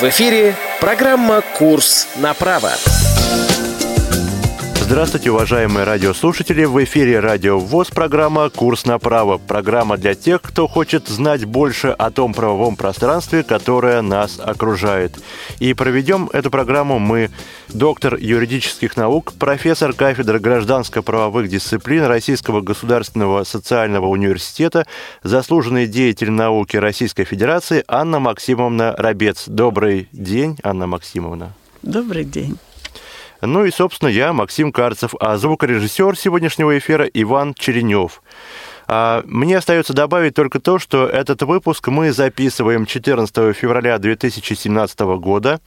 В эфире программа «Курс на право». Здравствуйте, уважаемые радиослушатели! В эфире Радио ВОЗ программа «Курс на право». Программа для тех, кто хочет знать больше о том правовом пространстве, которое нас окружает. И проведем эту программу мы, доктор юридических наук, профессор кафедры гражданско-правовых дисциплин Российского государственного социального университета, заслуженный деятель науки Российской Федерации Анна Максимовна Рабец. Добрый день, Анна Максимовна. Добрый день. Ну и, собственно, я, Максим Карцев, а звукорежиссер сегодняшнего эфира Иван Черенев. А мне остается добавить только то, что этот выпуск мы записываем 14 февраля 2017 года,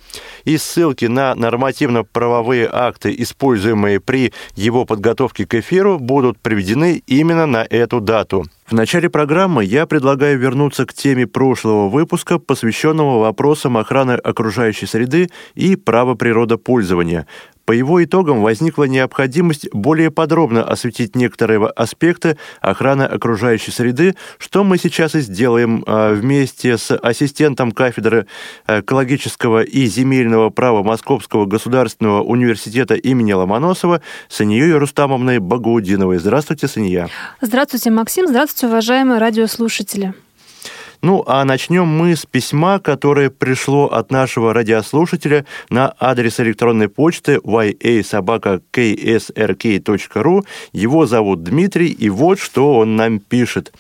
и ссылки на нормативно-правовые акты, используемые при его подготовке к эфиру, будут приведены именно на эту дату. В начале программы я предлагаю вернуться к теме прошлого выпуска, посвященного вопросам охраны окружающей среды и права природопользования. По его итогам возникла необходимость более подробно осветить некоторые аспекты охраны окружающей среды, что мы сейчас и сделаем а, вместе с ассистентом кафедры экологического и земельного права Московского государственного университета имени Ломоносова Санией Рустамовной Багаудиновой. Здравствуйте, Сания. Здравствуйте, Максим. Здравствуйте, уважаемые радиослушатели. Ну, а начнем мы с письма, которое пришло от нашего радиослушателя на адрес электронной почты yasobaka.ksrk.ru. Его зовут Дмитрий, и вот что он нам пишет.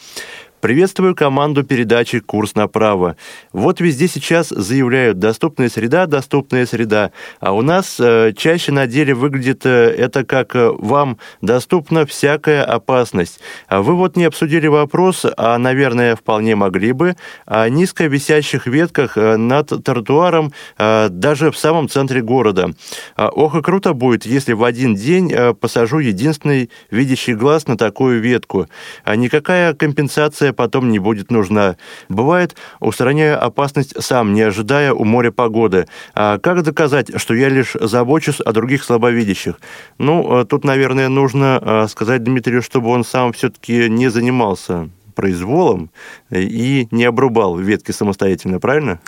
Приветствую команду передачи «Курс направо». Вот везде сейчас заявляют «доступная среда, доступная среда», а у нас э, чаще на деле выглядит э, это как э, «вам доступна всякая опасность». А вы вот не обсудили вопрос, а, наверное, вполне могли бы, о низко висящих ветках э, над тротуаром э, даже в самом центре города. А, ох и круто будет, если в один день э, посажу единственный видящий глаз на такую ветку. А никакая компенсация потом не будет нужна. Бывает, устраняю опасность сам, не ожидая у моря погоды. А как доказать, что я лишь забочусь о других слабовидящих? Ну, тут, наверное, нужно сказать Дмитрию, чтобы он сам все-таки не занимался произволом и не обрубал ветки самостоятельно, правильно?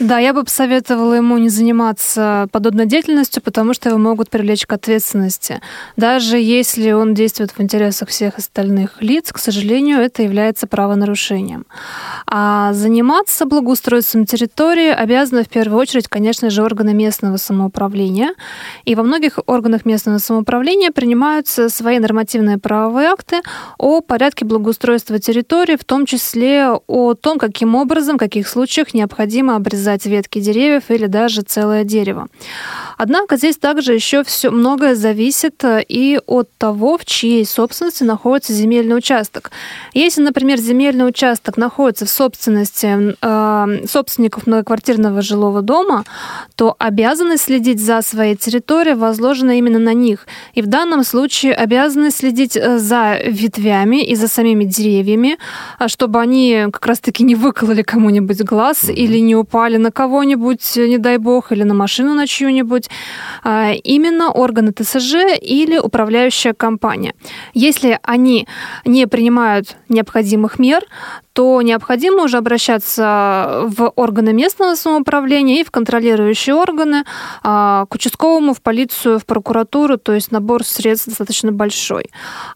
Да, я бы посоветовала ему не заниматься подобной деятельностью, потому что его могут привлечь к ответственности. Даже если он действует в интересах всех остальных лиц, к сожалению, это является правонарушением. А заниматься благоустройством территории обязаны в первую очередь, конечно же, органы местного самоуправления. И во многих органах местного самоуправления принимаются свои нормативные правовые акты о порядке благоустройства территории, истории, в том числе о том, каким образом, в каких случаях необходимо обрезать ветки деревьев или даже целое дерево. Однако здесь также еще все многое зависит э, и от того, в чьей собственности находится земельный участок. Если, например, земельный участок находится в собственности э, собственников многоквартирного жилого дома, то обязанность следить за своей территорией возложена именно на них. И в данном случае обязанность следить э, за ветвями и за самими деревьями, а чтобы они как раз-таки не выкололи кому-нибудь глаз mm-hmm. или не упали на кого-нибудь, не дай бог, или на машину на чью-нибудь а, именно органы ТСЖ или управляющая компания. Если они не принимают необходимых мер, то необходимо уже обращаться в органы местного самоуправления и в контролирующие органы, а, к участковому, в полицию, в прокуратуру, то есть набор средств достаточно большой.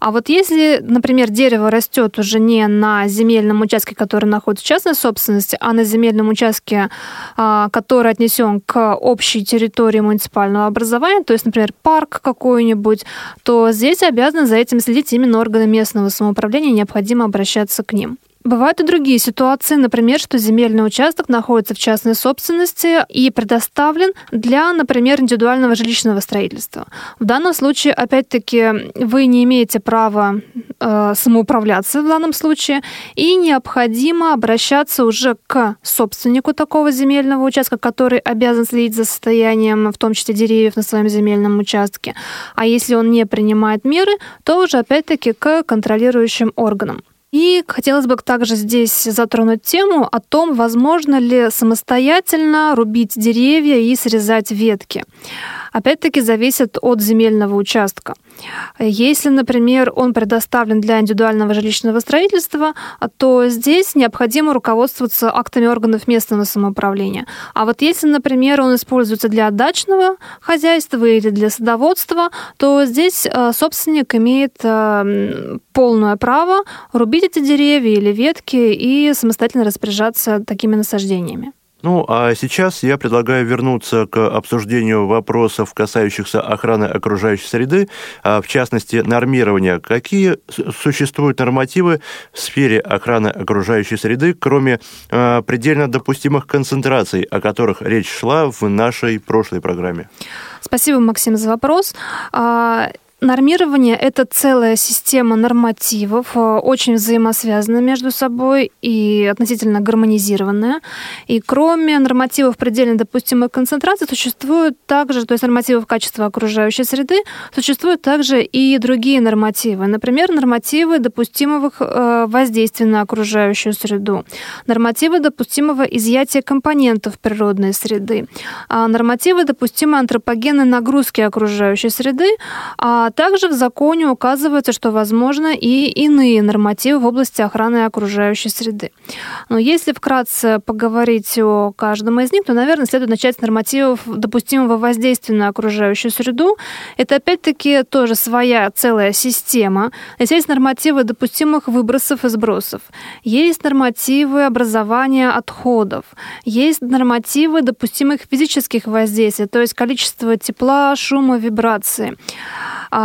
А вот если, например, дерево растет уже не на земельном участке, который находится в частной собственности, а на земельном участке, а, который отнесен к общей территории муниципального образования, то есть, например, парк какой-нибудь, то здесь обязаны за этим следить именно органы местного самоуправления, необходимо обращаться к ним. Бывают и другие ситуации, например, что земельный участок находится в частной собственности и предоставлен для, например, индивидуального жилищного строительства. В данном случае, опять-таки, вы не имеете права э, самоуправляться в данном случае, и необходимо обращаться уже к собственнику такого земельного участка, который обязан следить за состоянием, в том числе деревьев на своем земельном участке. А если он не принимает меры, то уже опять-таки к контролирующим органам. И хотелось бы также здесь затронуть тему о том, возможно ли самостоятельно рубить деревья и срезать ветки. Опять-таки зависят от земельного участка. Если, например, он предоставлен для индивидуального жилищного строительства, то здесь необходимо руководствоваться актами органов местного самоуправления. А вот если, например, он используется для дачного хозяйства или для садоводства, то здесь э, собственник имеет э, полное право рубить эти деревья или ветки и самостоятельно распоряжаться такими насаждениями. Ну, а сейчас я предлагаю вернуться к обсуждению вопросов, касающихся охраны окружающей среды, а в частности, нормирования. Какие существуют нормативы в сфере охраны окружающей среды, кроме э, предельно допустимых концентраций, о которых речь шла в нашей прошлой программе? Спасибо, Максим, за вопрос. Нормирование – это целая система нормативов, э, очень взаимосвязанная между собой и относительно гармонизированная. И кроме нормативов предельно допустимой концентрации существуют также, то есть нормативов качества окружающей среды, существуют также и другие нормативы. Например, нормативы допустимого э, воздействия на окружающую среду, нормативы допустимого изъятия компонентов природной среды, а нормативы допустимой антропогенной нагрузки окружающей среды, а также в законе указывается, что возможно и иные нормативы в области охраны окружающей среды. Но если вкратце поговорить о каждом из них, то, наверное, следует начать с нормативов допустимого воздействия на окружающую среду. Это, опять-таки, тоже своя целая система. Здесь есть нормативы допустимых выбросов и сбросов. Есть нормативы образования отходов. Есть нормативы допустимых физических воздействий, то есть количество тепла, шума, вибрации.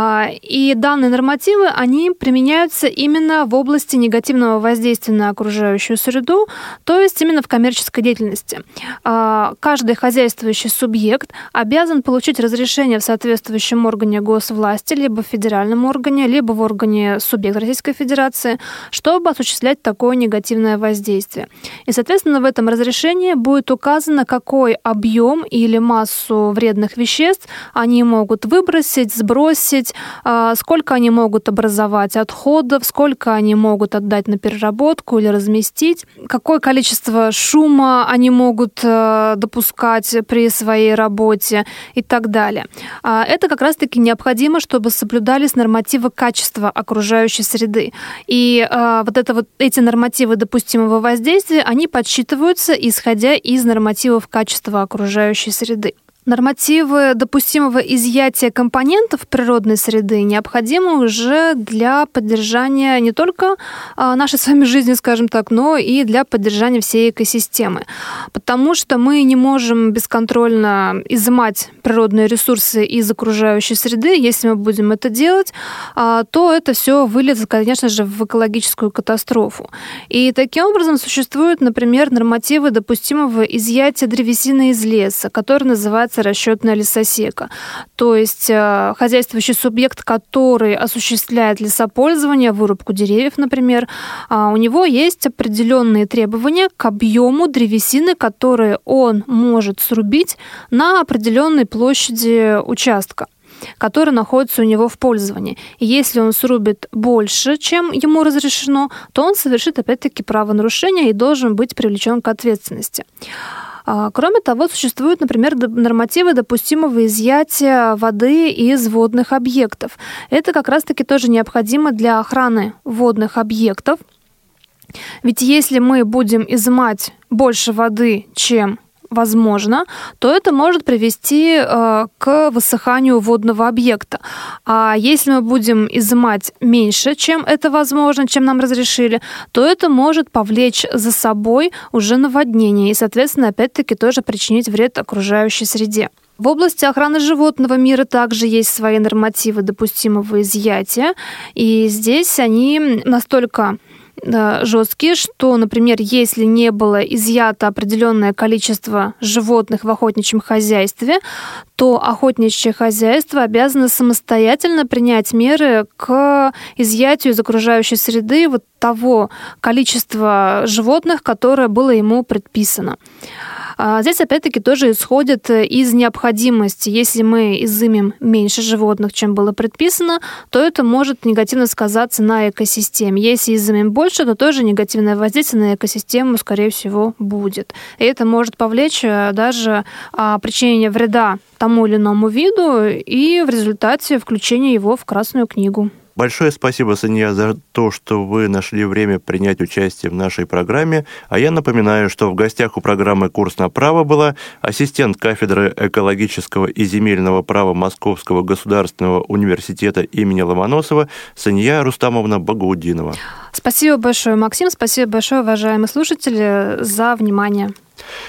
А, и данные нормативы, они применяются именно в области негативного воздействия на окружающую среду, то есть именно в коммерческой деятельности. А, каждый хозяйствующий субъект обязан получить разрешение в соответствующем органе госвласти, либо в федеральном органе, либо в органе субъекта Российской Федерации, чтобы осуществлять такое негативное воздействие. И, соответственно, в этом разрешении будет указано, какой объем или массу вредных веществ они могут выбросить, сбросить, взвесить, а, сколько они могут образовать отходов, сколько они могут отдать на переработку или разместить, какое количество шума они могут э, допускать при своей работе и так далее. А, это как раз-таки необходимо, чтобы соблюдались нормативы качества окружающей среды. И а, вот, это вот эти нормативы допустимого воздействия, они подсчитываются, исходя из нормативов качества окружающей среды. Нормативы допустимого изъятия компонентов природной среды необходимы уже для поддержания не только а, нашей с вами жизни, скажем так, но и для поддержания всей экосистемы. Потому что мы не можем бесконтрольно изымать природные ресурсы из окружающей среды. Если мы будем это делать, а, то это все выльется, конечно же, в экологическую катастрофу. И таким образом существуют, например, нормативы допустимого изъятия древесины из леса, который называется называется расчетная лесосека. То есть э, хозяйствующий субъект, который осуществляет лесопользование, вырубку деревьев, например, а, у него есть определенные требования к объему древесины, которые он может срубить на определенной площади участка который находится у него в пользовании. И если он срубит больше, чем ему разрешено, то он совершит опять-таки правонарушение и должен быть привлечен к ответственности. А, кроме того, существуют, например, нормативы допустимого изъятия воды из водных объектов. Это как раз-таки тоже необходимо для охраны водных объектов. Ведь если мы будем изымать больше воды, чем возможно, то это может привести э, к высыханию водного объекта. А если мы будем изымать меньше, чем это возможно, чем нам разрешили, то это может повлечь за собой уже наводнение и, соответственно, опять-таки тоже причинить вред окружающей среде. В области охраны животного мира также есть свои нормативы допустимого изъятия, и здесь они настолько жесткие, что, например, если не было изъято определенное количество животных в охотничьем хозяйстве, то охотничье хозяйство обязано самостоятельно принять меры к изъятию из окружающей среды вот того количества животных, которое было ему предписано. А здесь, опять-таки, тоже исходит из необходимости. Если мы изымем меньше животных, чем было предписано, то это может негативно сказаться на экосистеме. Если изымем больше, то тоже негативное воздействие на экосистему, скорее всего, будет. И это может повлечь э, даже а, причинение вреда тому или иному виду и в результате включения его в Красную книгу. Большое спасибо, Санья, за то, что вы нашли время принять участие в нашей программе. А я напоминаю, что в гостях у программы «Курс на право» была ассистент кафедры экологического и земельного права Московского государственного университета имени Ломоносова Санья Рустамовна Багаудинова. Спасибо большое, Максим. Спасибо большое, уважаемые слушатели, за внимание.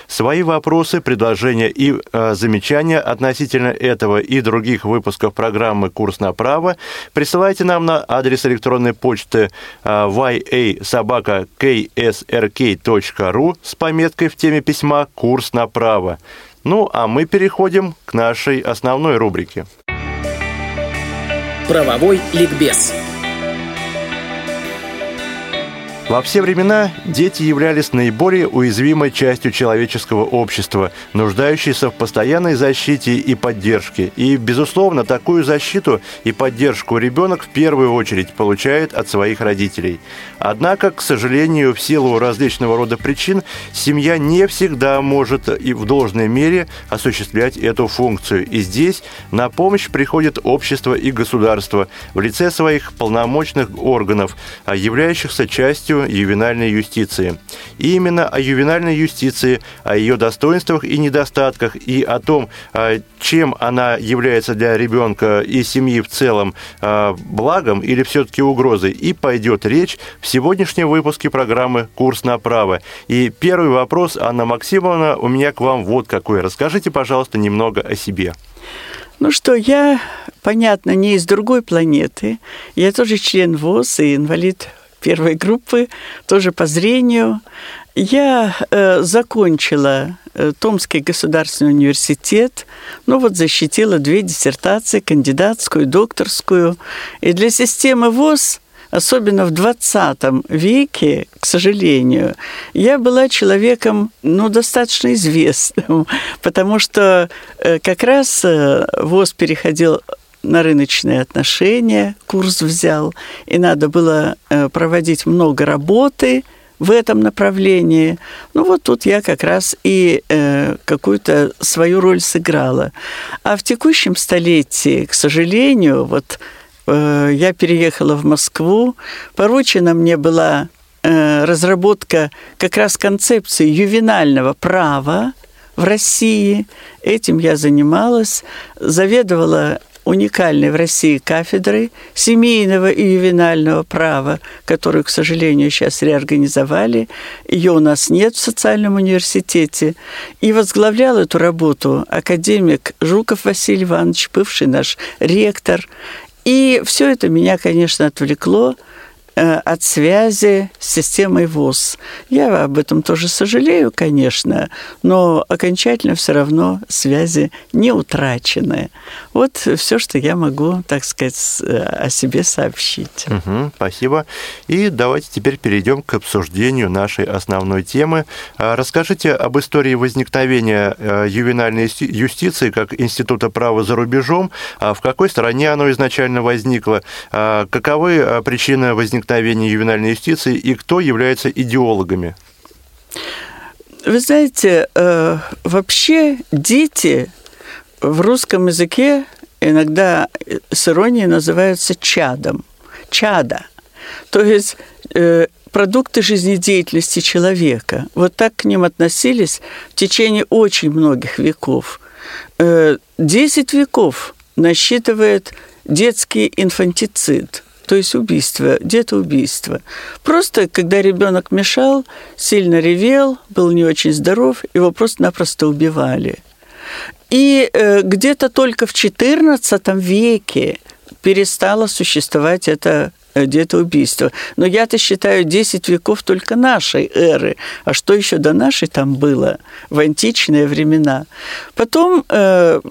Свои вопросы, предложения и э, замечания относительно этого и других выпусков программы «Курс на право» присылайте нам на адрес электронной почты э, yasobaka.ksrk.ru с пометкой в теме письма «Курс на право». Ну, а мы переходим к нашей основной рубрике. Правовой ликбез. Во все времена дети являлись наиболее уязвимой частью человеческого общества, нуждающейся в постоянной защите и поддержке. И, безусловно, такую защиту и поддержку ребенок в первую очередь получает от своих родителей. Однако, к сожалению, в силу различного рода причин, семья не всегда может и в должной мере осуществлять эту функцию. И здесь на помощь приходит общество и государство в лице своих полномочных органов, являющихся частью ювенальной юстиции. И именно о ювенальной юстиции, о ее достоинствах и недостатках, и о том, а, чем она является для ребенка и семьи в целом а, благом или все-таки угрозой, и пойдет речь в сегодняшнем выпуске программы «Курс на право». И первый вопрос, Анна Максимовна, у меня к вам вот какой. Расскажите, пожалуйста, немного о себе. Ну что, я, понятно, не из другой планеты. Я тоже член ВОЗ и инвалид первой группы, тоже по зрению. Я э, закончила э, Томский государственный университет, ну вот защитила две диссертации, кандидатскую, докторскую. И для системы ВОЗ особенно в 20 веке, к сожалению, я была человеком, ну, достаточно известным, потому что э, как раз э, ВОЗ переходил на рыночные отношения курс взял, и надо было э, проводить много работы в этом направлении. Ну вот тут я как раз и э, какую-то свою роль сыграла. А в текущем столетии, к сожалению, вот э, я переехала в Москву, поручена мне была э, разработка как раз концепции ювенального права, в России. Этим я занималась, заведовала уникальной в России кафедрой семейного и ювенального права, которую, к сожалению, сейчас реорганизовали. Ее у нас нет в социальном университете. И возглавлял эту работу академик Жуков Василий Иванович, бывший наш ректор. И все это меня, конечно, отвлекло от связи с системой ВОЗ. Я об этом тоже сожалею, конечно, но окончательно все равно связи не утрачены. Вот все, что я могу, так сказать, э, о себе сообщить. Угу, спасибо. И давайте теперь перейдем к обсуждению нашей основной темы. А, расскажите об истории возникновения э, ювенальной юстиции как института права за рубежом. А в какой стране оно изначально возникло? А каковы причины возникновения возникновения ювенальной юстиции и кто является идеологами? Вы знаете, э, вообще дети в русском языке иногда с иронией называются чадом. Чада. То есть э, продукты жизнедеятельности человека. Вот так к ним относились в течение очень многих веков. Э, десять веков насчитывает детский инфантицид – то есть убийство, детоубийство. Просто, когда ребенок мешал, сильно ревел, был не очень здоров, его просто-напросто убивали. И э, где-то только в XIV веке перестало существовать это Э, детоубийства. Но я-то считаю 10 веков только нашей эры. А что еще до нашей там было в античные времена? Потом э,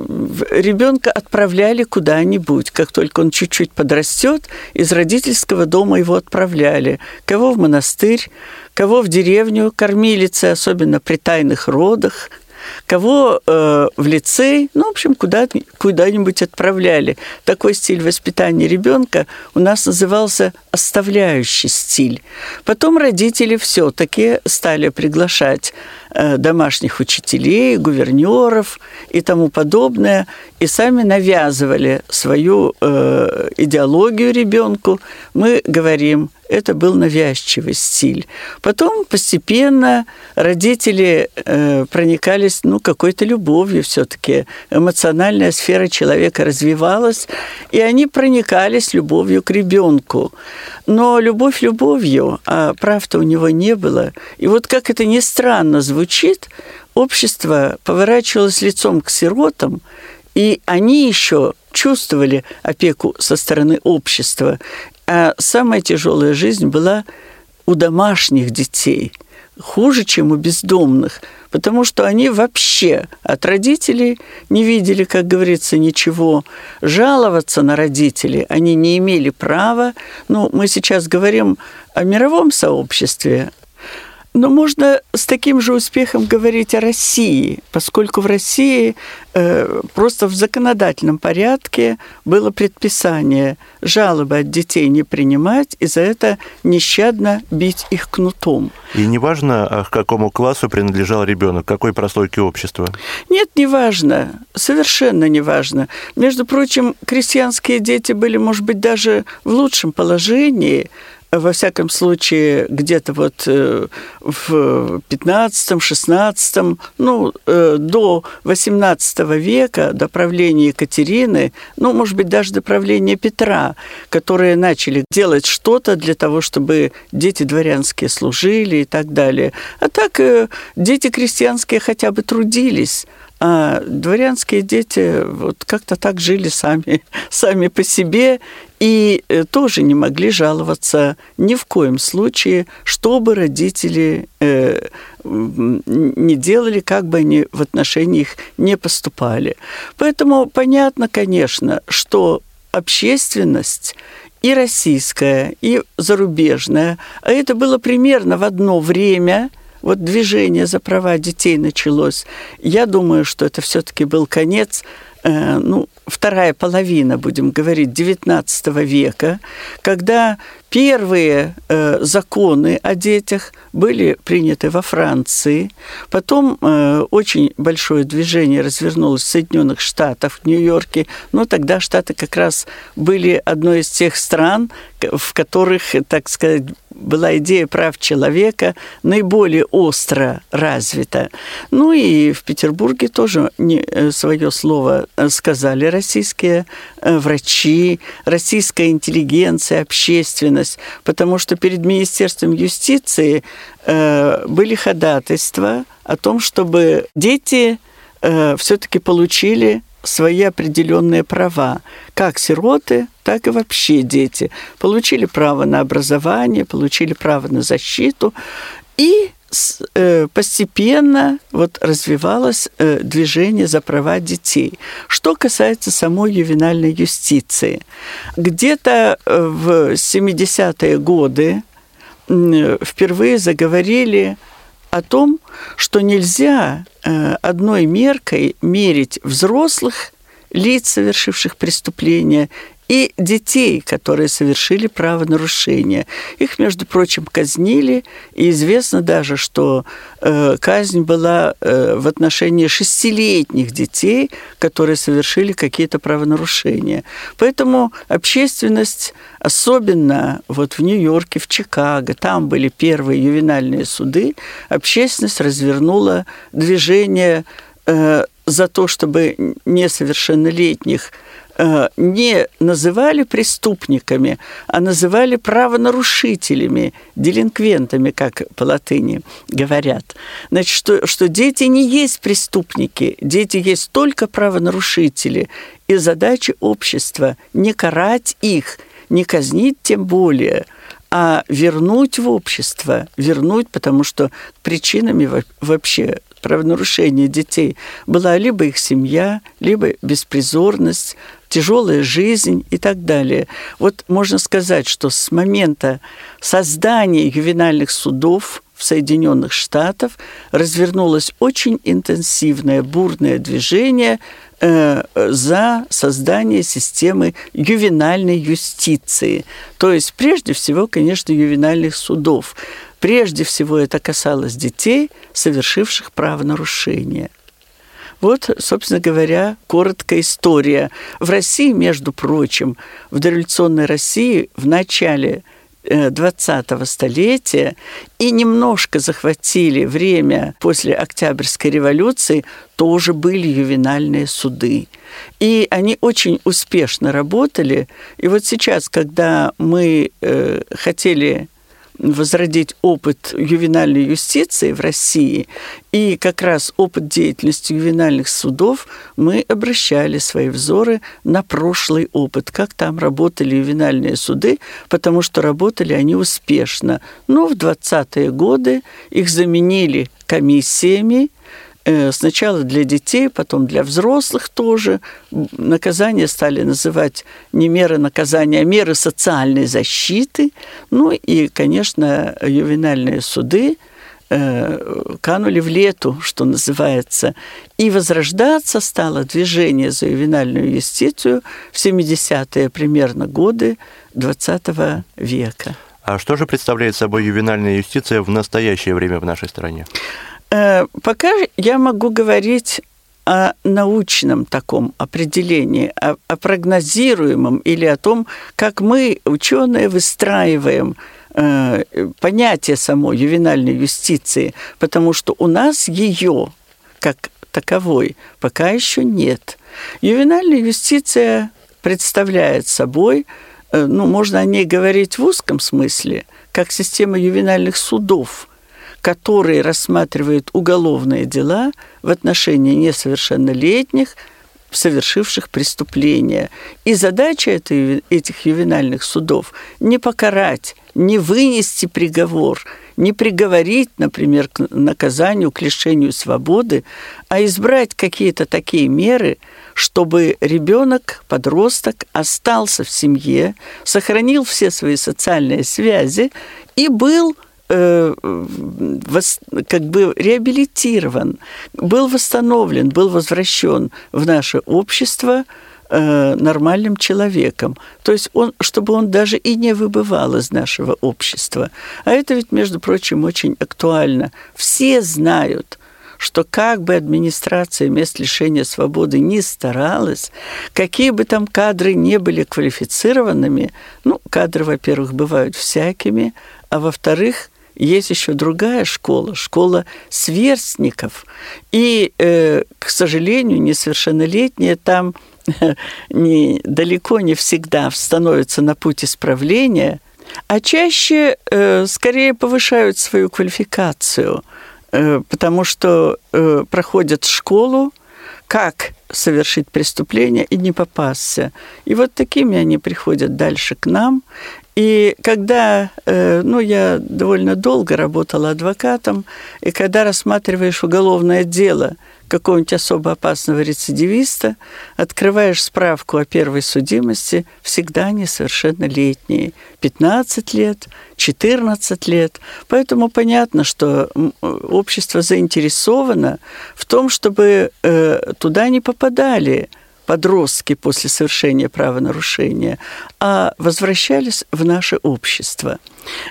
ребенка отправляли куда-нибудь. Как только он чуть-чуть подрастет, из родительского дома его отправляли. Кого в монастырь, кого в деревню, кормилицы, особенно при тайных родах – кого э, в лицей, ну, в общем, куда, куда-нибудь отправляли. Такой стиль воспитания ребенка у нас назывался оставляющий стиль. Потом родители все-таки стали приглашать домашних учителей, гувернеров и тому подобное, и сами навязывали свою э, идеологию ребенку. Мы говорим, это был навязчивый стиль. Потом постепенно родители э, проникались ну, какой-то любовью все-таки. Эмоциональная сфера человека развивалась, и они проникались любовью к ребенку. Но любовь любовью, а прав-то у него не было. И вот как это ни странно звучит, общество поворачивалось лицом к сиротам, и они еще чувствовали опеку со стороны общества. А самая тяжелая жизнь была у домашних детей, хуже, чем у бездомных, потому что они вообще от родителей не видели, как говорится, ничего. Жаловаться на родителей они не имели права. Ну, мы сейчас говорим о мировом сообществе, но можно с таким же успехом говорить о России, поскольку в России э, просто в законодательном порядке было предписание жалобы от детей не принимать и за это нещадно бить их кнутом. И неважно, а к какому классу принадлежал ребенок, какой прослойки общества? Нет, не важно, совершенно не важно. Между прочим, крестьянские дети были, может быть, даже в лучшем положении, во всяком случае, где-то вот э, в 15-16, ну, э, до 18 века, до правления Екатерины, ну, может быть, даже до правления Петра, которые начали делать что-то для того, чтобы дети дворянские служили и так далее. А так э, дети крестьянские хотя бы трудились, а дворянские дети вот как-то так жили сами, сами по себе и э, тоже не могли жаловаться ни в коем случае, чтобы родители э, не делали, как бы они в отношении их не поступали. Поэтому понятно, конечно, что общественность и российская, и зарубежная, а это было примерно в одно время – вот движение за права детей началось. Я думаю, что это все-таки был конец Э, ну, вторая половина, будем говорить, XIX века, когда первые э, законы о детях были приняты во Франции, потом э, очень большое движение развернулось в Соединенных Штатах, в Нью-Йорке, но тогда Штаты как раз были одной из тех стран, в которых, так сказать, была идея прав человека наиболее остро развита. Ну и в Петербурге тоже не, э, свое слово э, сказали российские э, врачи, российская интеллигенция, общественность, потому что перед Министерством юстиции были ходатайства о том, чтобы дети все-таки получили свои определенные права. Как сироты, так и вообще дети. Получили право на образование, получили право на защиту. И э, постепенно вот развивалось э, движение за права детей. Что касается самой ювенальной юстиции, где-то э, в 70-е годы впервые заговорили о том, что нельзя э, одной меркой мерить взрослых лиц, совершивших преступления, и детей, которые совершили правонарушение. Их, между прочим, казнили, и известно даже, что э, казнь была э, в отношении шестилетних детей, которые совершили какие-то правонарушения. Поэтому общественность, особенно вот в Нью-Йорке, в Чикаго, там были первые ювенальные суды, общественность развернула движение э, за то, чтобы несовершеннолетних не называли преступниками, а называли правонарушителями, делинквентами, как по латыни говорят. Значит, что, что дети не есть преступники, дети есть только правонарушители. И задача общества не карать их, не казнить тем более, а вернуть в общество, вернуть, потому что причинами вообще правонарушения детей была либо их семья, либо беспризорность, тяжелая жизнь и так далее. Вот можно сказать, что с момента создания ювенальных судов в Соединенных Штатах развернулось очень интенсивное, бурное движение э, за создание системы ювенальной юстиции. То есть, прежде всего, конечно, ювенальных судов. Прежде всего, это касалось детей, совершивших правонарушения. Вот, собственно говоря, короткая история. В России, между прочим, в дореволюционной России в начале 20-го столетия и немножко захватили время после Октябрьской революции, тоже были ювенальные суды. И они очень успешно работали. И вот сейчас, когда мы э, хотели возродить опыт ювенальной юстиции в России и как раз опыт деятельности ювенальных судов, мы обращали свои взоры на прошлый опыт, как там работали ювенальные суды, потому что работали они успешно. Но в 20-е годы их заменили комиссиями, сначала для детей, потом для взрослых тоже. Наказания стали называть не меры наказания, а меры социальной защиты. Ну и, конечно, ювенальные суды э, канули в лету, что называется. И возрождаться стало движение за ювенальную юстицию в 70-е примерно годы 20 века. А что же представляет собой ювенальная юстиция в настоящее время в нашей стране? Э, пока я могу говорить о научном таком определении, о, о прогнозируемом или о том, как мы, ученые, выстраиваем э, понятие самой ювенальной юстиции, потому что у нас ее как таковой пока еще нет. Ювенальная юстиция представляет собой, э, ну, можно о ней говорить в узком смысле, как система ювенальных судов – который рассматривает уголовные дела в отношении несовершеннолетних, совершивших преступления. И задача этой, этих ювенальных судов не покарать, не вынести приговор, не приговорить, например, к наказанию, к лишению свободы, а избрать какие-то такие меры, чтобы ребенок, подросток остался в семье, сохранил все свои социальные связи и был Э, как бы реабилитирован, был восстановлен, был возвращен в наше общество э, нормальным человеком. То есть он, чтобы он даже и не выбывал из нашего общества. А это ведь, между прочим, очень актуально. Все знают, что как бы администрация мест лишения свободы ни старалась, какие бы там кадры не были квалифицированными, ну, кадры, во-первых, бывают всякими, а во-вторых, есть еще другая школа, школа сверстников. И, э, к сожалению, несовершеннолетние там не, далеко не всегда становятся на путь исправления, а чаще э, скорее повышают свою квалификацию, э, потому что э, проходят школу, как совершить преступление и не попасться. И вот такими они приходят дальше к нам. И когда, э, ну, я довольно долго работала адвокатом, и когда рассматриваешь уголовное дело какого-нибудь особо опасного рецидивиста, открываешь справку о первой судимости, всегда они совершеннолетние. 15 лет, 14 лет. Поэтому понятно, что общество заинтересовано в том, чтобы э, туда не попадали подростки после совершения правонарушения, а возвращались в наше общество.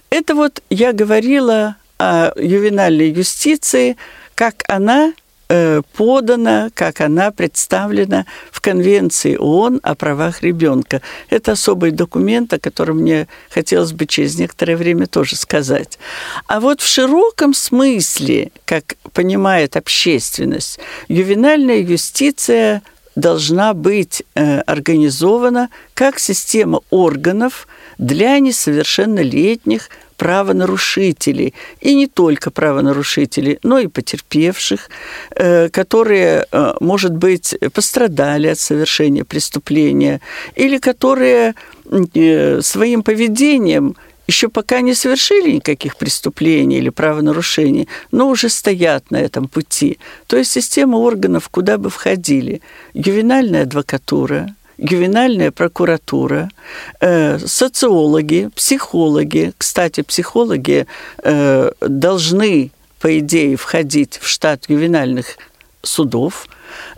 Это вот я говорила о ювенальной юстиции, как она э, подана, как она представлена в Конвенции ООН о правах ребенка. Это особый документ, о котором мне хотелось бы через некоторое время тоже сказать. А вот в широком смысле, как понимает общественность, ювенальная юстиция должна быть э, организована как система органов для несовершеннолетних правонарушителей, и не только правонарушителей, но и потерпевших, э, которые, э, может быть, пострадали от совершения преступления, или которые своим поведением еще пока не совершили никаких преступлений или правонарушений, но уже стоят на этом пути. То есть система органов, куда бы входили ювенальная адвокатура, ювенальная прокуратура, э, социологи, психологи. Кстати, психологи э, должны, по идее, входить в штат ювенальных судов,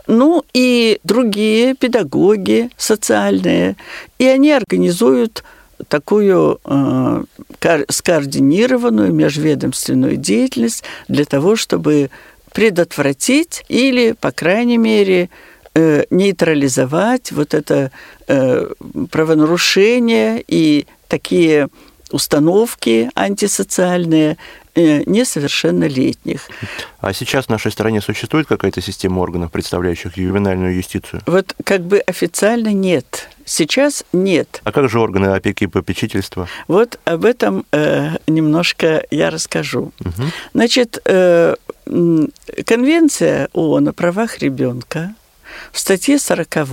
ну и другие педагоги социальные, и они организуют такую э, скоординированную межведомственную деятельность для того, чтобы предотвратить или, по крайней мере, э, нейтрализовать вот это э, правонарушение и такие установки антисоциальные несовершеннолетних. А сейчас в нашей стране существует какая-то система органов, представляющих ювенальную юстицию? Вот как бы официально нет. Сейчас нет. А как же органы опеки и попечительства? Вот об этом э, немножко я расскажу. Угу. Значит, э, Конвенция ООН о правах ребенка в статье 40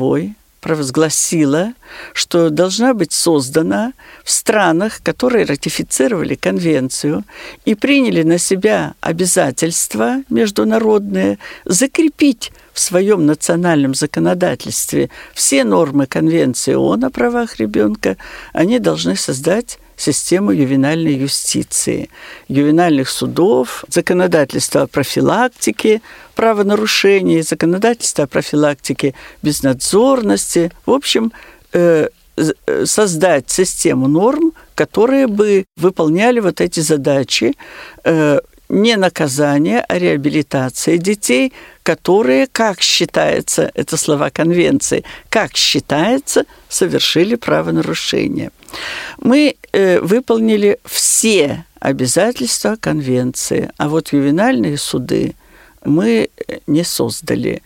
провозгласила, что должна быть создана в странах, которые ратифицировали конвенцию и приняли на себя обязательства международные, закрепить в своем национальном законодательстве все нормы Конвенции ООН о правах ребенка, они должны создать систему ювенальной юстиции, ювенальных судов, законодательство о профилактике правонарушений, законодательство о профилактике безнадзорности. В общем, э, э, создать систему норм, которые бы выполняли вот эти задачи э, не наказания, а реабилитация детей, которые, как считается, это слова конвенции, как считается, совершили правонарушение. Мы э, выполнили все обязательства конвенции, а вот ювенальные суды мы э, не создали.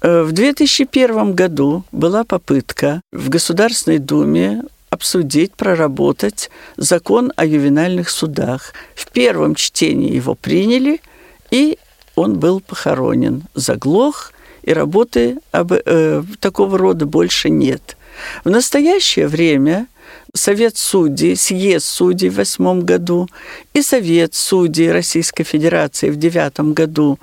Э, в 2001 году была попытка в Государственной Думе обсудить, проработать закон о ювенальных судах. В первом чтении его приняли, и он был похоронен. Заглох, и работы об, э, такого рода больше нет. В настоящее время Совет судей, съезд судей в восьмом году и Совет судей Российской Федерации в девятом году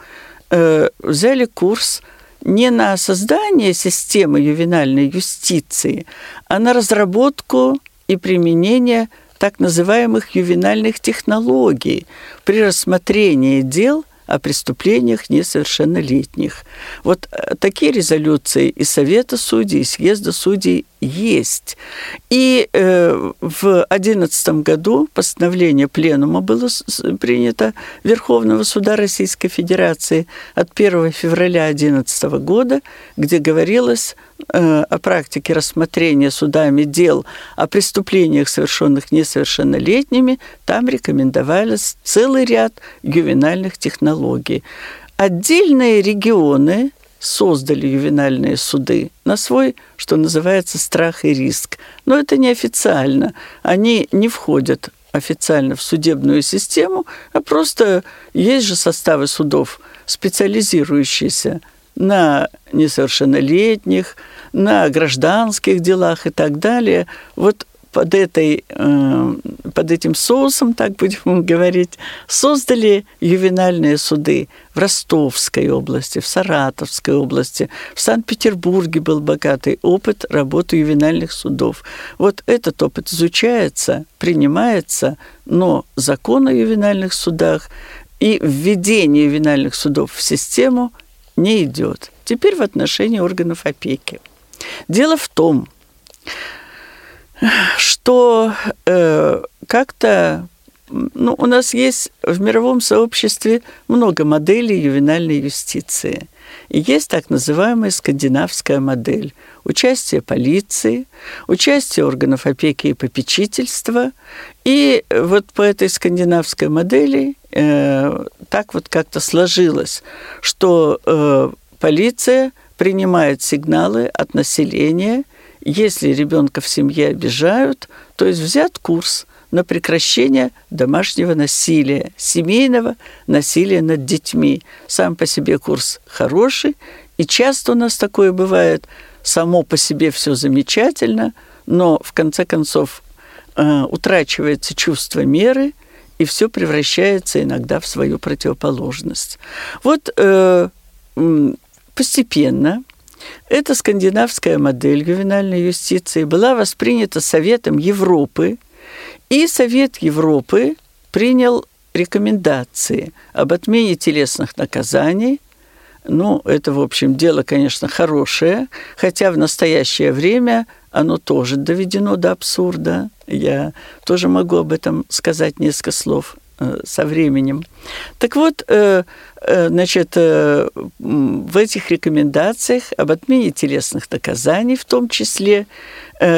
э, взяли курс не на создание системы ювенальной юстиции, а на разработку и применение так называемых ювенальных технологий при рассмотрении дел о преступлениях несовершеннолетних. Вот э, такие резолюции и Совета судей, и Съезда судей есть. И э, в 2011 году постановление Пленума было принято Верховного суда Российской Федерации от 1 февраля 2011 года, где говорилось э, о практике рассмотрения судами дел о преступлениях, совершенных несовершеннолетними, там рекомендовались целый ряд ювенальных технологий. Отдельные регионы создали ювенальные суды на свой, что называется, страх и риск. Но это неофициально. Они не входят официально в судебную систему, а просто есть же составы судов, специализирующиеся на несовершеннолетних, на гражданских делах и так далее. Вот под, этой, э, под этим соусом, так будем говорить, создали ювенальные суды в Ростовской области, в Саратовской области, в Санкт-Петербурге был богатый опыт работы ювенальных судов. Вот этот опыт изучается, принимается, но закон о ювенальных судах и введение ювенальных судов в систему не идет. Теперь в отношении органов опеки. Дело в том, что э, как-то ну, у нас есть в мировом сообществе много моделей ювенальной юстиции. И есть так называемая скандинавская модель. Участие полиции, участие органов опеки и попечительства. И вот по этой скандинавской модели э, так вот как-то сложилось, что э, полиция принимает сигналы от населения – если ребенка в семье обижают, то есть взят курс на прекращение домашнего насилия, семейного насилия над детьми. Сам по себе курс хороший, и часто у нас такое бывает. Само по себе все замечательно, но в конце концов э, утрачивается чувство меры, и все превращается иногда в свою противоположность. Вот э, постепенно Эта скандинавская модель ювенальной юстиции была воспринята Советом Европы, и Совет Европы принял рекомендации об отмене телесных наказаний. Ну, это, в общем, дело, конечно, хорошее, хотя в настоящее время оно тоже доведено до абсурда. Я тоже могу об этом сказать несколько слов со временем. Так вот, э, э, значит, в этих рекомендациях об отмене телесных наказаний, в том числе,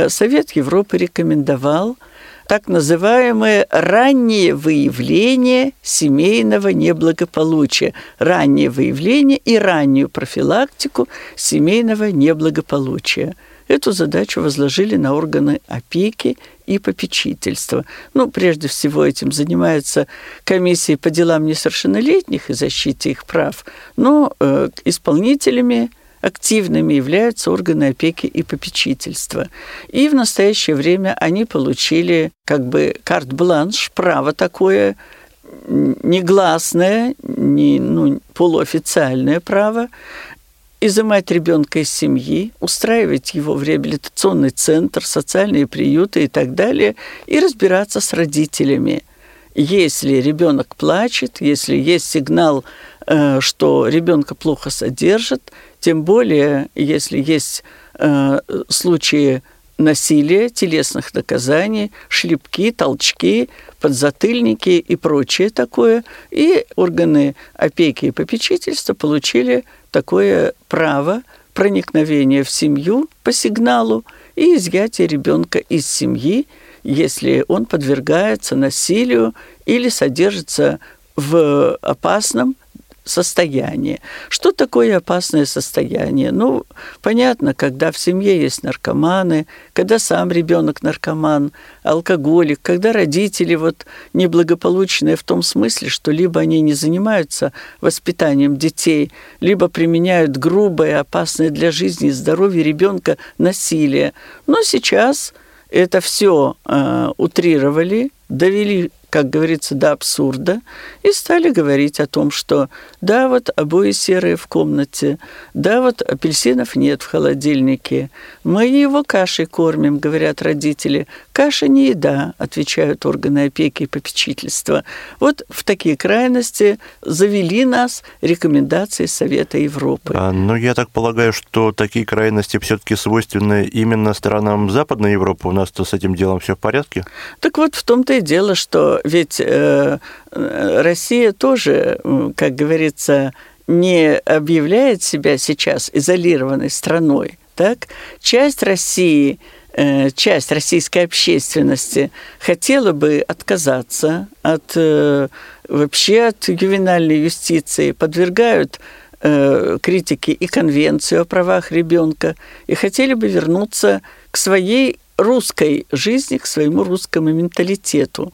Совет Европы рекомендовал – так называемое раннее выявление семейного неблагополучия, раннее выявление и раннюю профилактику семейного неблагополучия. Эту задачу возложили на органы опеки и попечительства. Ну, прежде всего, этим занимается комиссия по делам несовершеннолетних и защите их прав, но э, исполнителями активными являются органы опеки и попечительства. И в настоящее время они получили как бы карт-бланш, право такое негласное, не, ну, полуофициальное право изымать ребенка из семьи, устраивать его в реабилитационный центр, социальные приюты и так далее, и разбираться с родителями. Если ребенок плачет, если есть сигнал, э, что ребенка плохо содержат, тем более, если есть э, случаи насилия, телесных наказаний, шлепки, толчки, подзатыльники и прочее такое. И органы опеки и попечительства получили такое право проникновения в семью по сигналу и изъятия ребенка из семьи, если он подвергается насилию или содержится в опасном состояние. Что такое опасное состояние? Ну, понятно, когда в семье есть наркоманы, когда сам ребенок наркоман, алкоголик, когда родители вот неблагополучные в том смысле, что либо они не занимаются воспитанием детей, либо применяют грубое, опасное для жизни и здоровья ребенка насилие. Но сейчас это все э, утрировали, довели как говорится, до абсурда, и стали говорить о том, что да, вот обои серые в комнате, да, вот апельсинов нет в холодильнике, мы его кашей кормим, говорят родители. Каша не еда, отвечают органы опеки и попечительства. Вот в такие крайности завели нас рекомендации Совета Европы. А, ну, я так полагаю, что такие крайности все-таки свойственны именно странам Западной Европы. У нас-то с этим делом все в порядке? Так вот, в том-то и дело, что ведь э, Россия тоже, как говорится, не объявляет себя сейчас изолированной страной. Так? Часть России, э, часть российской общественности хотела бы отказаться от э, вообще от ювенальной юстиции, подвергают э, критике и конвенцию о правах ребенка и хотели бы вернуться к своей русской жизни, к своему русскому менталитету.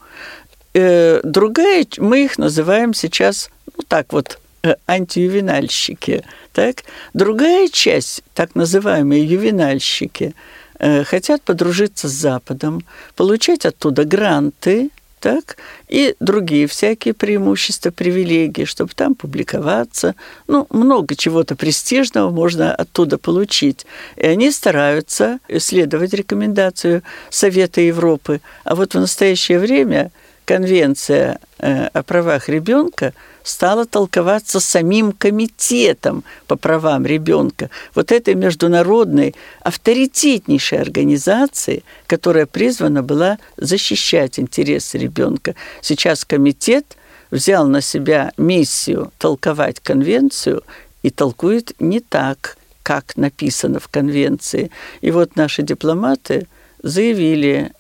Э, другая, мы их называем сейчас, ну так вот, э, антиювенальщики. Так? Другая часть, так называемые ювенальщики, э, хотят подружиться с Западом, получать оттуда гранты, так, и другие всякие преимущества, привилегии, чтобы там публиковаться. Ну, много чего-то престижного можно оттуда получить. И они стараются следовать рекомендацию Совета Европы. А вот в настоящее время Конвенция э, о правах ребенка стала толковаться самим комитетом по правам ребенка, вот этой международной авторитетнейшей организации, которая призвана была защищать интересы ребенка. Сейчас комитет взял на себя миссию толковать конвенцию и толкует не так, как написано в конвенции. И вот наши дипломаты заявили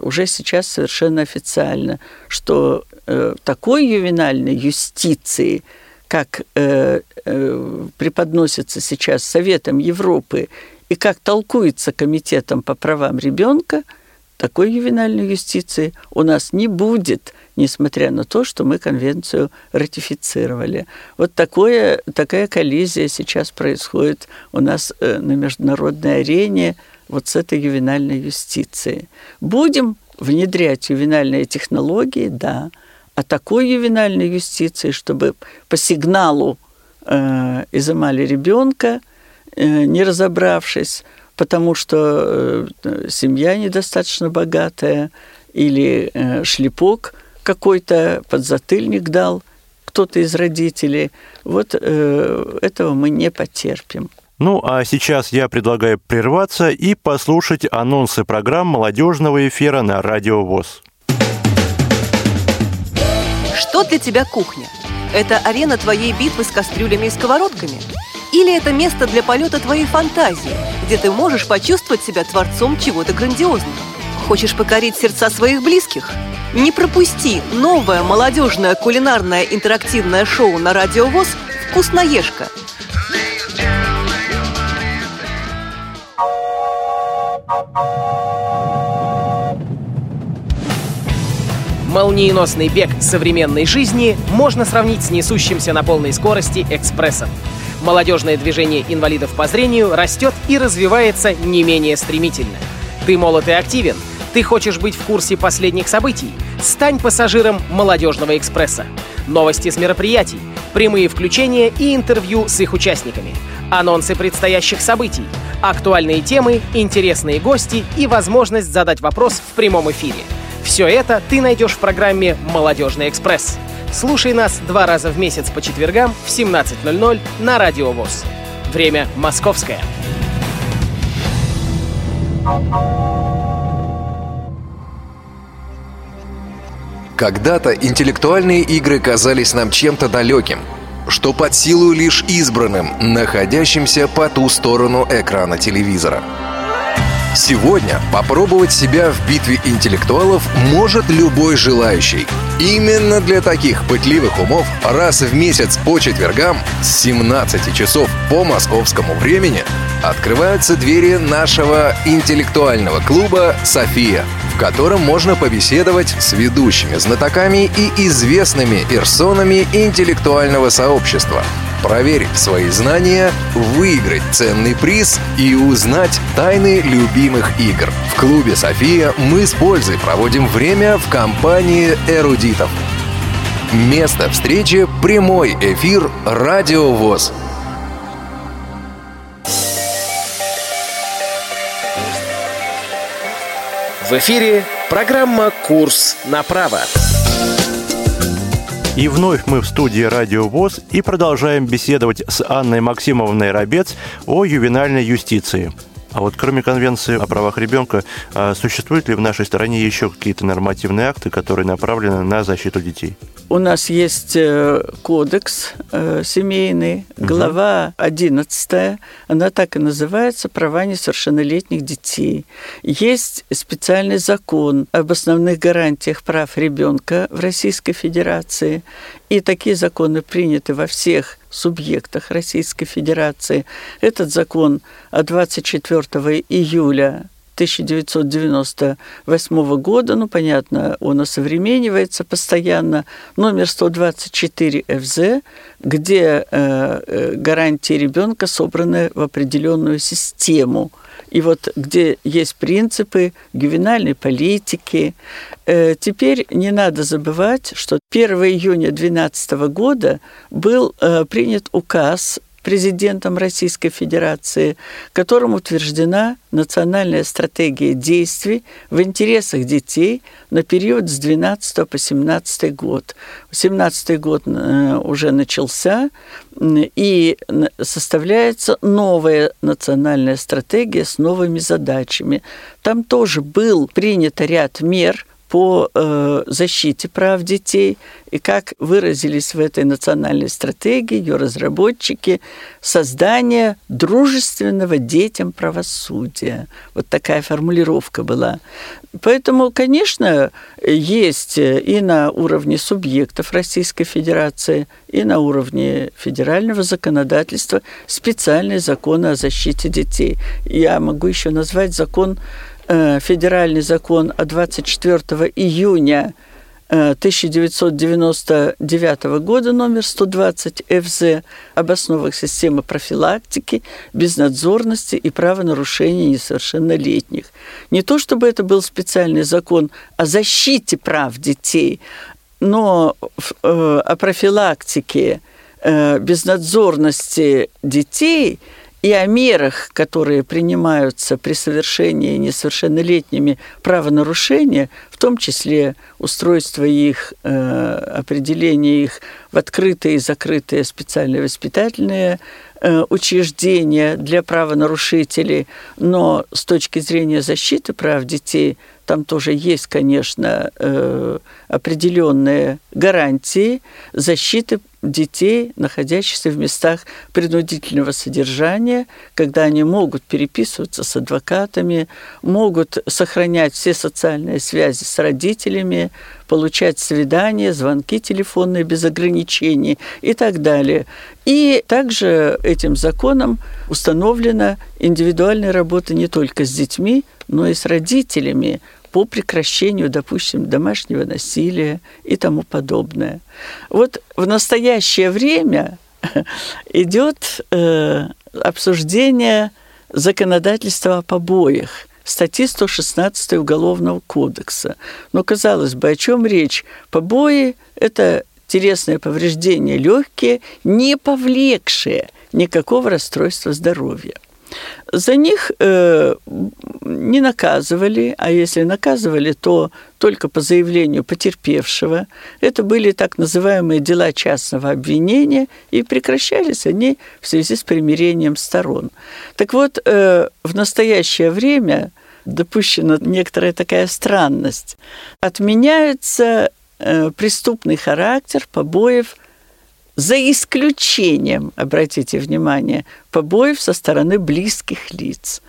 уже сейчас совершенно официально, что э, такой ювенальной юстиции, как э, преподносится сейчас Советом Европы и как толкуется Комитетом по правам ребенка, такой ювенальной юстиции у нас не будет, несмотря на то, что мы конвенцию ратифицировали. Вот такое, такая коллизия сейчас происходит у нас на международной арене – вот с этой ювенальной юстицией. Будем внедрять ювенальные технологии, да, а такой ювенальной юстиции, чтобы по сигналу э, изымали ребенка, не разобравшись, потому что семья недостаточно богатая, или шлепок какой-то подзатыльник дал кто-то из родителей. Вот этого мы не потерпим. Ну, а сейчас я предлагаю прерваться и послушать анонсы программ молодежного эфира на Радио ВОЗ. Что для тебя кухня? Это арена твоей битвы с кастрюлями и сковородками? Или это место для полета твоей фантазии, где ты можешь почувствовать себя творцом чего-то грандиозного? Хочешь покорить сердца своих близких? Не пропусти новое молодежное кулинарное интерактивное шоу на Радио ВОЗ «Вкусноежка» – Молниеносный бег современной жизни можно сравнить с несущимся на полной скорости экспрессом. Молодежное движение инвалидов по зрению растет и развивается не менее стремительно. Ты молод и активен, ты хочешь быть в курсе последних событий? Стань пассажиром «Молодежного экспресса». Новости с мероприятий, прямые включения и интервью с их участниками, анонсы предстоящих событий, актуальные темы, интересные гости и возможность задать вопрос в прямом эфире – все это ты найдешь в программе «Молодежный экспресс». Слушай нас два раза в месяц по четвергам в 17.00 на Радио ВОЗ. Время московское. Когда-то интеллектуальные игры казались нам чем-то далеким, что под силу лишь избранным, находящимся по ту сторону экрана телевизора – Сегодня попробовать себя в битве интеллектуалов может любой желающий. Именно для таких пытливых умов раз в месяц по четвергам с 17 часов по московскому времени открываются двери нашего интеллектуального клуба «София», в котором можно побеседовать с ведущими знатоками и известными персонами интеллектуального сообщества – проверить свои знания, выиграть ценный приз и узнать тайны любимых игр. В клубе «София» мы с пользой проводим время в компании эрудитов. Место встречи – прямой эфир «Радио ВОЗ». В эфире программа «Курс на право». И вновь мы в студии Радио ВОЗ и продолжаем беседовать с Анной Максимовной Рабец о ювенальной юстиции. А вот кроме Конвенции о правах ребенка, а существуют ли в нашей стране еще какие-то нормативные акты, которые направлены на защиту детей? У нас есть э, кодекс э, семейный, глава 11, она так и называется «Права несовершеннолетних детей». Есть специальный закон об основных гарантиях прав ребенка в Российской Федерации. И такие законы приняты во всех субъектах Российской Федерации. Этот закон от 24 июля 1998 года, ну, понятно, он осовременивается постоянно, номер 124 ФЗ, где э, э, гарантии ребенка собраны в определенную систему – и вот где есть принципы ювенальной политики. Э, теперь не надо забывать, что 1 июня 2012 года был э, принят указ президентом Российской Федерации, которым утверждена национальная стратегия действий в интересах детей на период с 12 по 17 год. 17 год э, уже начался, и составляется новая национальная стратегия с новыми задачами. Там тоже был принят ряд мер – по э, защите прав детей. И как выразились в этой национальной стратегии ее разработчики, создание дружественного детям правосудия. Вот такая формулировка была. Поэтому, конечно, есть и на уровне субъектов Российской Федерации, и на уровне федерального законодательства специальные законы о защите детей. Я могу еще назвать закон Э, федеральный закон от 24 июня 1999 э, года номер 120 ФЗ об основах системы профилактики, безнадзорности и правонарушений несовершеннолетних. Не то чтобы это был специальный закон о защите прав детей, но э, о профилактике безнадзорности детей – и о мерах, которые принимаются при совершении несовершеннолетними правонарушения, в том числе устройство их, э, определение их в открытые и закрытые специальные воспитательные э, учреждения для правонарушителей, но с точки зрения защиты прав детей там тоже есть, конечно, э, определенные гарантии защиты детей, находящихся в местах принудительного содержания, когда они могут переписываться с адвокатами, могут сохранять все социальные связи с родителями, получать свидания, звонки телефонные без ограничений и так далее. И также этим законом установлена индивидуальная работа не только с детьми, но и с родителями по прекращению, допустим, домашнего насилия и тому подобное. Вот в настоящее время идет э, обсуждение законодательства о побоях статьи 116 Уголовного кодекса. Но, казалось бы, о чем речь? Побои – это телесное повреждение легкие, не повлекшие никакого расстройства здоровья. За них э, не наказывали, а если наказывали, то только по заявлению потерпевшего. Это были так называемые дела частного обвинения, и прекращались они в связи с примирением сторон. Так вот, э, в настоящее время допущена некоторая такая странность. Отменяется э, преступный характер побоев за исключением, обратите внимание, побоев со стороны близких лиц.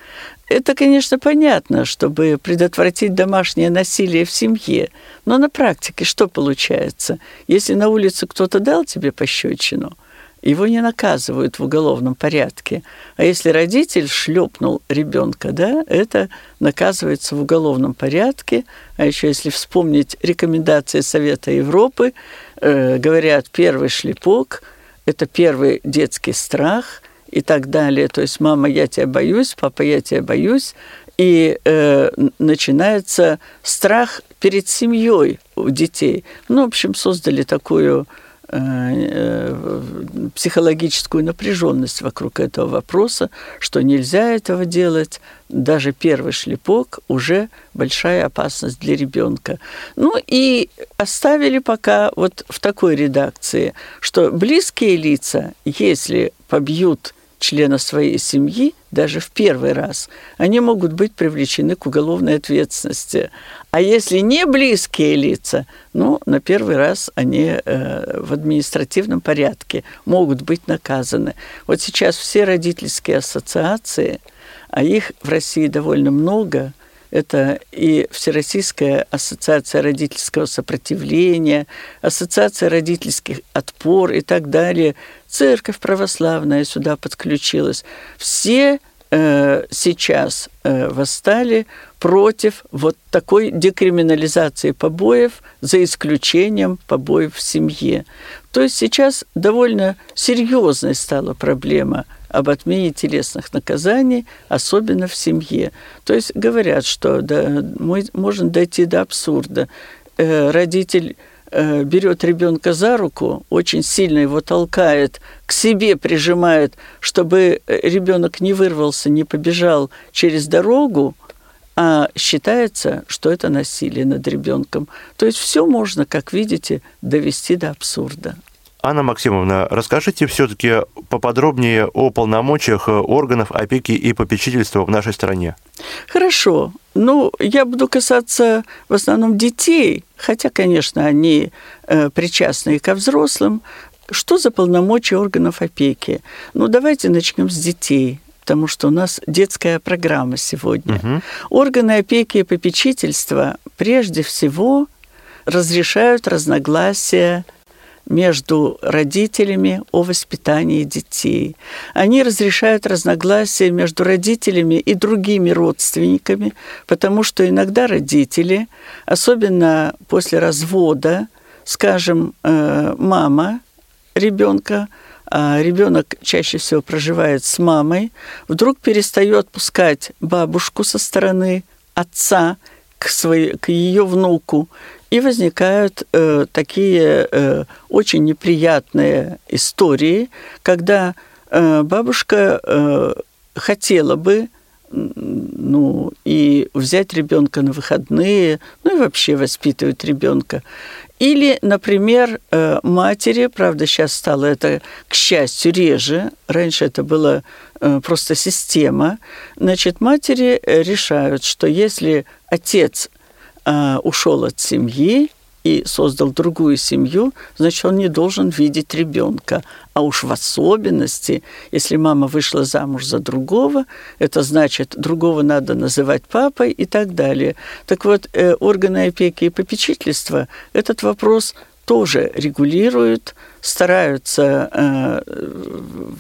Это, конечно, понятно, чтобы предотвратить домашнее насилие в семье. Но на практике что получается? Если на улице кто-то дал тебе пощечину, его не наказывают в уголовном порядке. А если родитель шлепнул ребенка, да, это наказывается в уголовном порядке. А еще если вспомнить рекомендации Совета Европы, э, говорят, первый шлепок – это первый детский страх и так далее. То есть мама, я тебя боюсь, папа, я тебя боюсь. И э, начинается страх перед семьей у детей. Ну, в общем, создали такую психологическую напряженность вокруг этого вопроса, что нельзя этого делать. Даже первый шлепок уже большая опасность для ребенка. Ну и оставили пока вот в такой редакции, что близкие лица, если побьют члена своей семьи, даже в первый раз, они могут быть привлечены к уголовной ответственности. А если не близкие лица, ну, на первый раз они э, в административном порядке могут быть наказаны. Вот сейчас все родительские ассоциации, а их в России довольно много – это и Всероссийская ассоциация родительского сопротивления, Ассоциация родительских отпор и так далее. Церковь православная сюда подключилась. Все э, сейчас э, восстали против вот такой декриминализации побоев, за исключением побоев в семье. То есть сейчас довольно серьезной стала проблема об отмене телесных наказаний, особенно в семье. То есть говорят, что да, можно дойти до абсурда. Э, родитель э, берет ребенка за руку, очень сильно его толкает, к себе прижимает, чтобы э, ребенок не вырвался, не побежал через дорогу, а считается, что это насилие над ребенком. То есть все можно, как видите, довести до абсурда. Анна Максимовна, расскажите все-таки поподробнее о полномочиях органов опеки и попечительства в нашей стране. Хорошо. Ну, я буду касаться в основном детей, хотя, конечно, они э, причастны и ко взрослым. Что за полномочия органов опеки? Ну, давайте начнем с детей потому что у нас детская программа сегодня. Угу. Органы опеки и попечительства прежде всего разрешают разногласия между родителями о воспитании детей. Они разрешают разногласия между родителями и другими родственниками, потому что иногда родители, особенно после развода, скажем, э, мама ребенка, а ребенок чаще всего проживает с мамой, вдруг перестает пускать бабушку со стороны отца к, своей, к ее внуку и возникают э, такие э, очень неприятные истории, когда э, бабушка э, хотела бы ну, и взять ребенка на выходные, ну и вообще воспитывать ребенка. Или, например, э, матери, правда, сейчас стало это, к счастью, реже, раньше это было э, просто система, значит, матери решают, что если отец э, ушел от семьи, и создал другую семью, значит, он не должен видеть ребенка. А уж в особенности, если мама вышла замуж за другого, это значит, другого надо называть папой и так далее. Так вот, э, органы опеки и попечительства этот вопрос тоже регулируют, стараются э,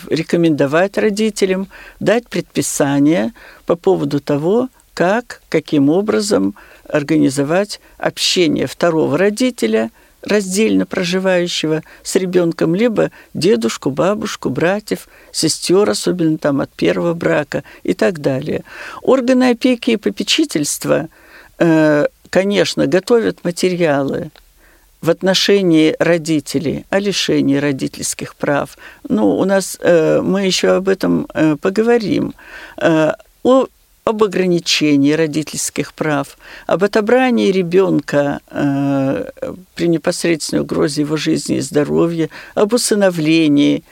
рекомендовать родителям, дать предписания по поводу того, как, каким образом организовать общение второго родителя, раздельно проживающего с ребенком, либо дедушку, бабушку, братьев, сестер, особенно там от первого брака и так далее. Органы опеки и попечительства, э, конечно, готовят материалы в отношении родителей, о лишении родительских прав. Ну, у нас, э, мы еще об этом э, поговорим, о об ограничении родительских прав, об отобрании ребенка э, при непосредственной угрозе его жизни и здоровья, об усыновлении,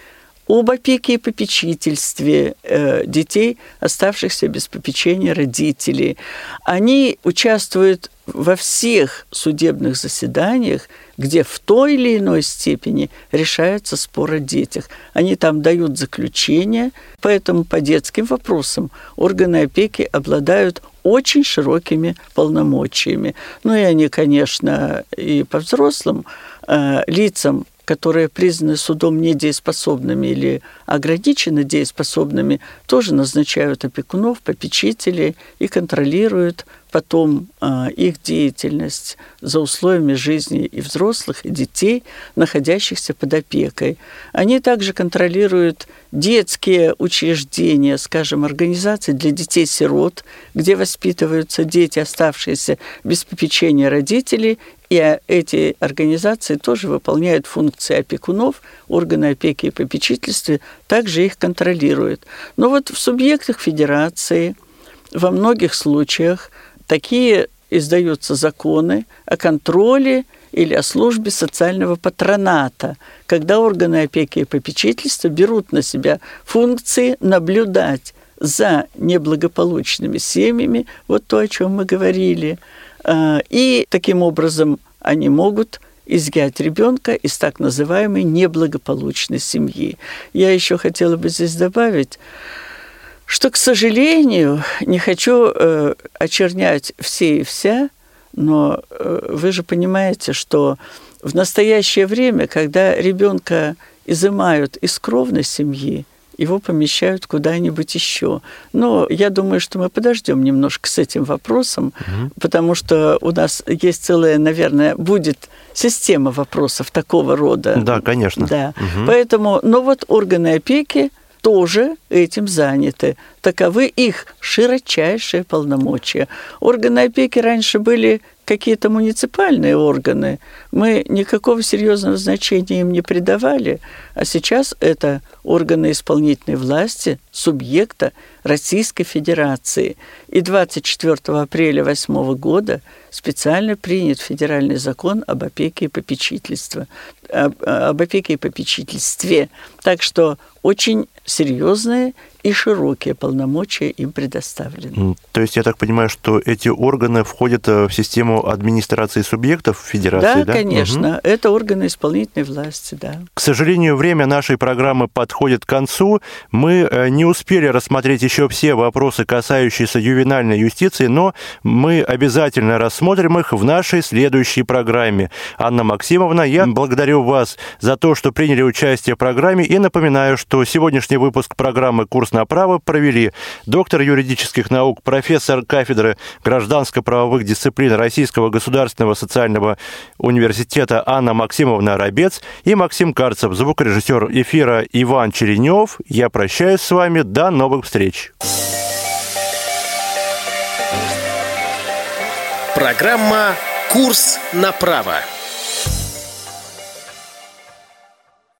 об опеке и попечительстве э, детей, оставшихся без попечения родителей. Они участвуют во всех судебных заседаниях, где в той или иной степени решаются споры о детях. Они там дают заключение, поэтому по детским вопросам органы опеки обладают очень широкими полномочиями. Ну и они, конечно, и по взрослым э, лицам которые признаны судом недееспособными или ограниченно дееспособными, тоже назначают опекунов, попечителей и контролируют потом э, их деятельность за условиями жизни и взрослых, и детей, находящихся под опекой. Они также контролируют детские учреждения, скажем, организации для детей-сирот, где воспитываются дети, оставшиеся без попечения родителей, и эти организации тоже выполняют функции опекунов, органы опеки и попечительства также их контролируют. Но вот в субъектах федерации во многих случаях такие издаются законы о контроле или о службе социального патроната, когда органы опеки и попечительства берут на себя функции наблюдать за неблагополучными семьями, вот то, о чем мы говорили. А, и таким образом они могут изъять ребенка из так называемой неблагополучной семьи. Я еще хотела бы здесь добавить, что, к сожалению, не хочу э, очернять все и вся, но э, вы же понимаете, что в настоящее время, когда ребенка изымают из кровной семьи, его помещают куда-нибудь еще. Но я думаю, что мы подождем немножко с этим вопросом, угу. потому что у нас есть целая, наверное, будет система вопросов такого рода. Да, конечно. Да. Угу. Поэтому, но вот органы опеки тоже этим заняты. Таковы их широчайшие полномочия. Органы опеки раньше были какие-то муниципальные органы. Мы никакого серьезного значения им не придавали, а сейчас это органы исполнительной власти, субъекта Российской Федерации. И 24 апреля 2008 года специально принят федеральный закон об опеке и попечительстве. Об, об опеке и попечительстве. Так что очень серьезные и широкие полномочия им предоставлены. То есть я так понимаю, что эти органы входят э, в систему администрации субъектов Федерации, да? Да, конечно. Угу. Это органы исполнительной власти, да. К сожалению, время нашей программы подходит к концу. Мы э, не успели рассмотреть еще все вопросы, касающиеся ювенальной юстиции, но мы обязательно рассмотрим их в нашей следующей программе. Анна Максимовна, я благодарю вас за то, что приняли участие в программе и напоминаю, что сегодняшний выпуск программы «Курс на право» провели доктор юридических наук, профессор кафедры гражданско-правовых дисциплин Российского государственного социального университета Анна Максимовна Рабец и Максим Карцев, звукорежиссер эфира Иван Черенев. Я прощаюсь с вами. До новых встреч. Программа «Курс на право».